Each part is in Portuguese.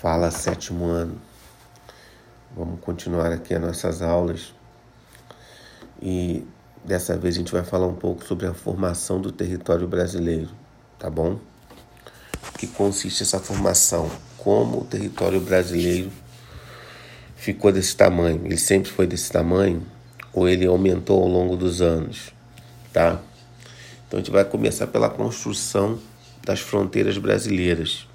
Fala sétimo ano. Vamos continuar aqui as nossas aulas e dessa vez a gente vai falar um pouco sobre a formação do território brasileiro, tá bom? Que consiste essa formação? Como o território brasileiro ficou desse tamanho? Ele sempre foi desse tamanho ou ele aumentou ao longo dos anos, tá? Então a gente vai começar pela construção das fronteiras brasileiras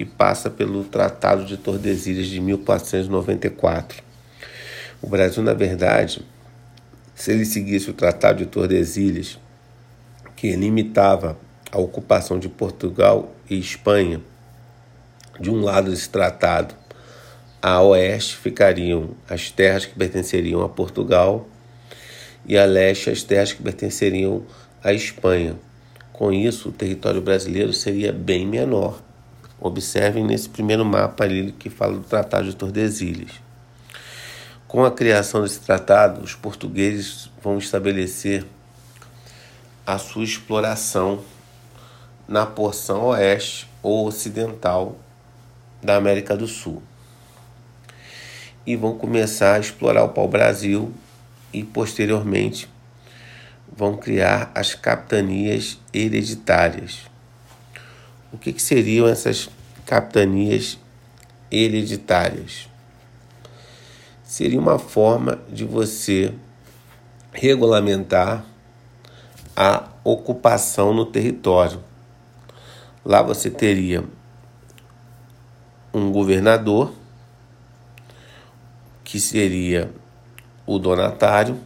que passa pelo Tratado de Tordesilhas de 1494. O Brasil, na verdade, se ele seguisse o Tratado de Tordesilhas, que limitava a ocupação de Portugal e Espanha, de um lado desse tratado, a oeste ficariam as terras que pertenceriam a Portugal e a leste as terras que pertenceriam à Espanha. Com isso, o território brasileiro seria bem menor. Observem nesse primeiro mapa ali que fala do Tratado de Tordesilhas. Com a criação desse tratado, os portugueses vão estabelecer a sua exploração na porção oeste ou ocidental da América do Sul. E vão começar a explorar o pau-brasil e, posteriormente, vão criar as capitanias hereditárias o que, que seriam essas capitanias hereditárias? Seria uma forma de você regulamentar a ocupação no território. Lá você teria um governador, que seria o donatário,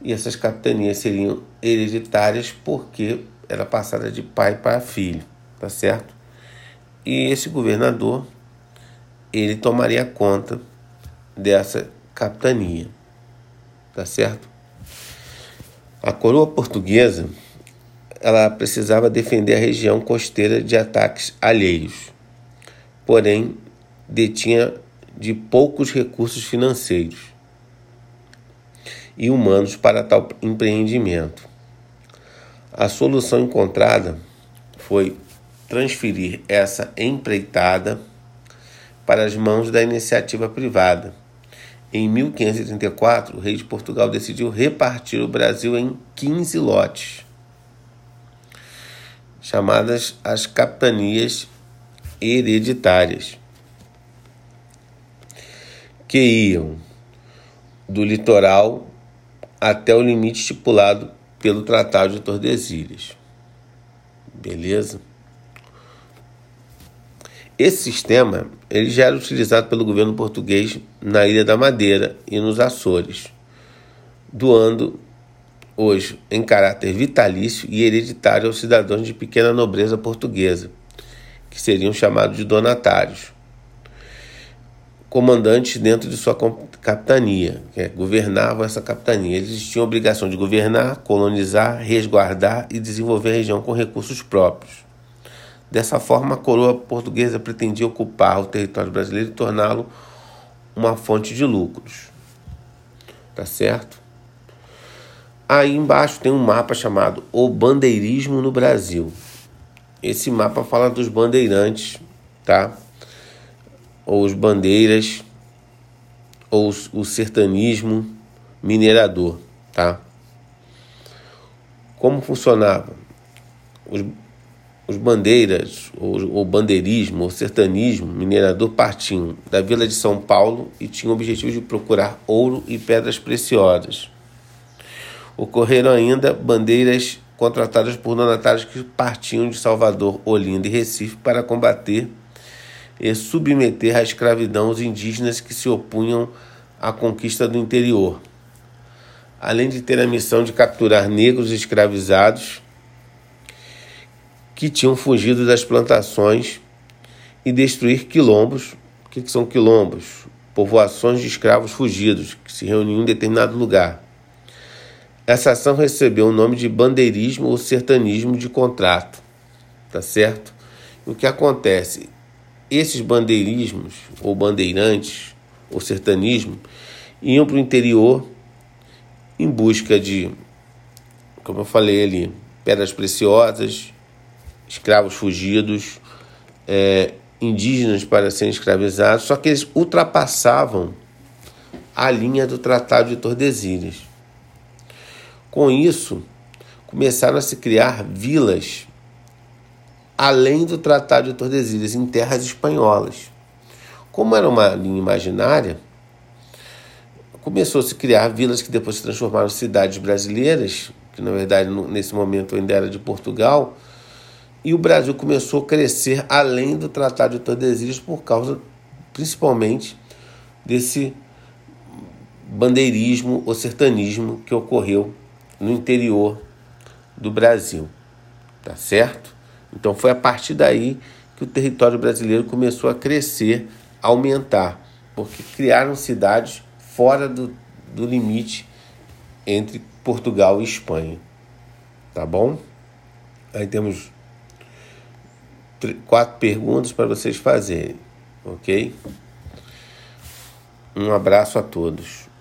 e essas capitanias seriam hereditárias porque era passada de pai para filho tá certo? E esse governador, ele tomaria conta dessa capitania, tá certo? A coroa portuguesa, ela precisava defender a região costeira de ataques alheios, porém detinha de poucos recursos financeiros e humanos para tal empreendimento. A solução encontrada foi transferir essa empreitada para as mãos da iniciativa privada. Em 1534, o rei de Portugal decidiu repartir o Brasil em 15 lotes, chamadas as capitanias hereditárias, que iam do litoral até o limite estipulado pelo Tratado de Tordesilhas. Beleza? Esse sistema ele já era utilizado pelo governo português na Ilha da Madeira e nos Açores, doando hoje em caráter vitalício e hereditário aos cidadãos de pequena nobreza portuguesa, que seriam chamados de donatários, comandantes dentro de sua capitania, que é, governavam essa capitania. Eles tinham a obrigação de governar, colonizar, resguardar e desenvolver a região com recursos próprios. Dessa forma, a coroa portuguesa pretendia ocupar o território brasileiro e torná-lo uma fonte de lucros. Tá certo? Aí embaixo tem um mapa chamado O Bandeirismo no Brasil. Esse mapa fala dos bandeirantes, tá? Ou os bandeiras, ou o sertanismo minerador, tá? Como funcionava? Os, os bandeiras, ou, ou bandeirismo, ou sertanismo minerador partiam da vila de São Paulo e tinham o objetivo de procurar ouro e pedras preciosas. Ocorreram ainda bandeiras contratadas por donatários que partiam de Salvador, Olinda e Recife para combater e submeter à escravidão os indígenas que se opunham à conquista do interior. Além de ter a missão de capturar negros escravizados que tinham fugido das plantações e destruir quilombos. O que, são quilombos? Povoações de escravos fugidos que se reuniam em determinado lugar. Essa ação recebeu o nome de bandeirismo ou sertanismo de contrato, tá certo? O que acontece? Esses bandeirismos ou bandeirantes ou sertanismo iam para o interior em busca de, como eu falei ali, pedras preciosas, escravos fugidos é, indígenas para serem escravizados, só que eles ultrapassavam a linha do Tratado de Tordesilhas. Com isso, começaram a se criar vilas além do Tratado de Tordesilhas, em terras espanholas. Como era uma linha imaginária, começou a se criar vilas que depois se transformaram em cidades brasileiras, que na verdade nesse momento ainda era de Portugal, e o Brasil começou a crescer além do Tratado de Tordesilhas por causa principalmente desse bandeirismo ou sertanismo que ocorreu no interior do Brasil. Tá certo? Então foi a partir daí que o território brasileiro começou a crescer, a aumentar, porque criaram cidades fora do, do limite entre Portugal e Espanha. Tá bom? Aí temos quatro perguntas para vocês fazerem, ok? Um abraço a todos.